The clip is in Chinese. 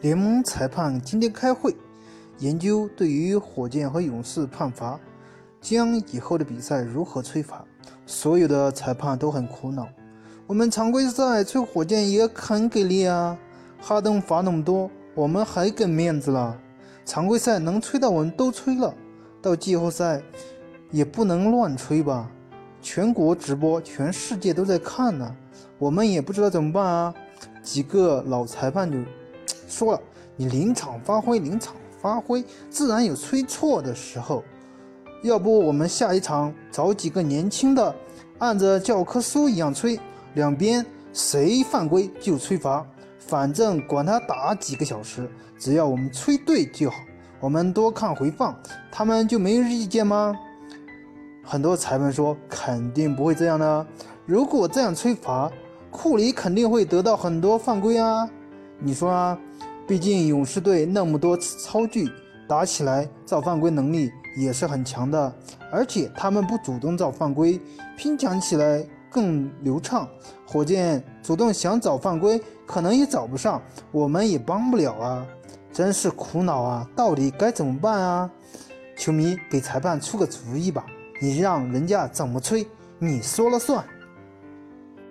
联盟裁判今天开会，研究对于火箭和勇士判罚，将以后的比赛如何吹罚。所有的裁判都很苦恼。我们常规赛吹火箭也很给力啊，哈登罚那么多，我们还给面子了。常规赛能吹的我们都吹了，到季后赛也不能乱吹吧？全国直播，全世界都在看呢，我们也不知道怎么办啊。几个老裁判就。说了，你临场发挥，临场发挥，自然有吹错的时候。要不我们下一场找几个年轻的，按着教科书一样吹，两边谁犯规就吹罚，反正管他打几个小时，只要我们吹对就好。我们多看回放，他们就没意见吗？很多裁判说肯定不会这样的，如果这样吹罚，库里肯定会得到很多犯规啊。你说啊？毕竟勇士队那么多次超巨，打起来造犯规能力也是很强的，而且他们不主动造犯规，拼抢起来更流畅。火箭主动想找犯规，可能也找不上，我们也帮不了啊！真是苦恼啊！到底该怎么办啊？球迷给裁判出个主意吧，你让人家怎么吹，你说了算。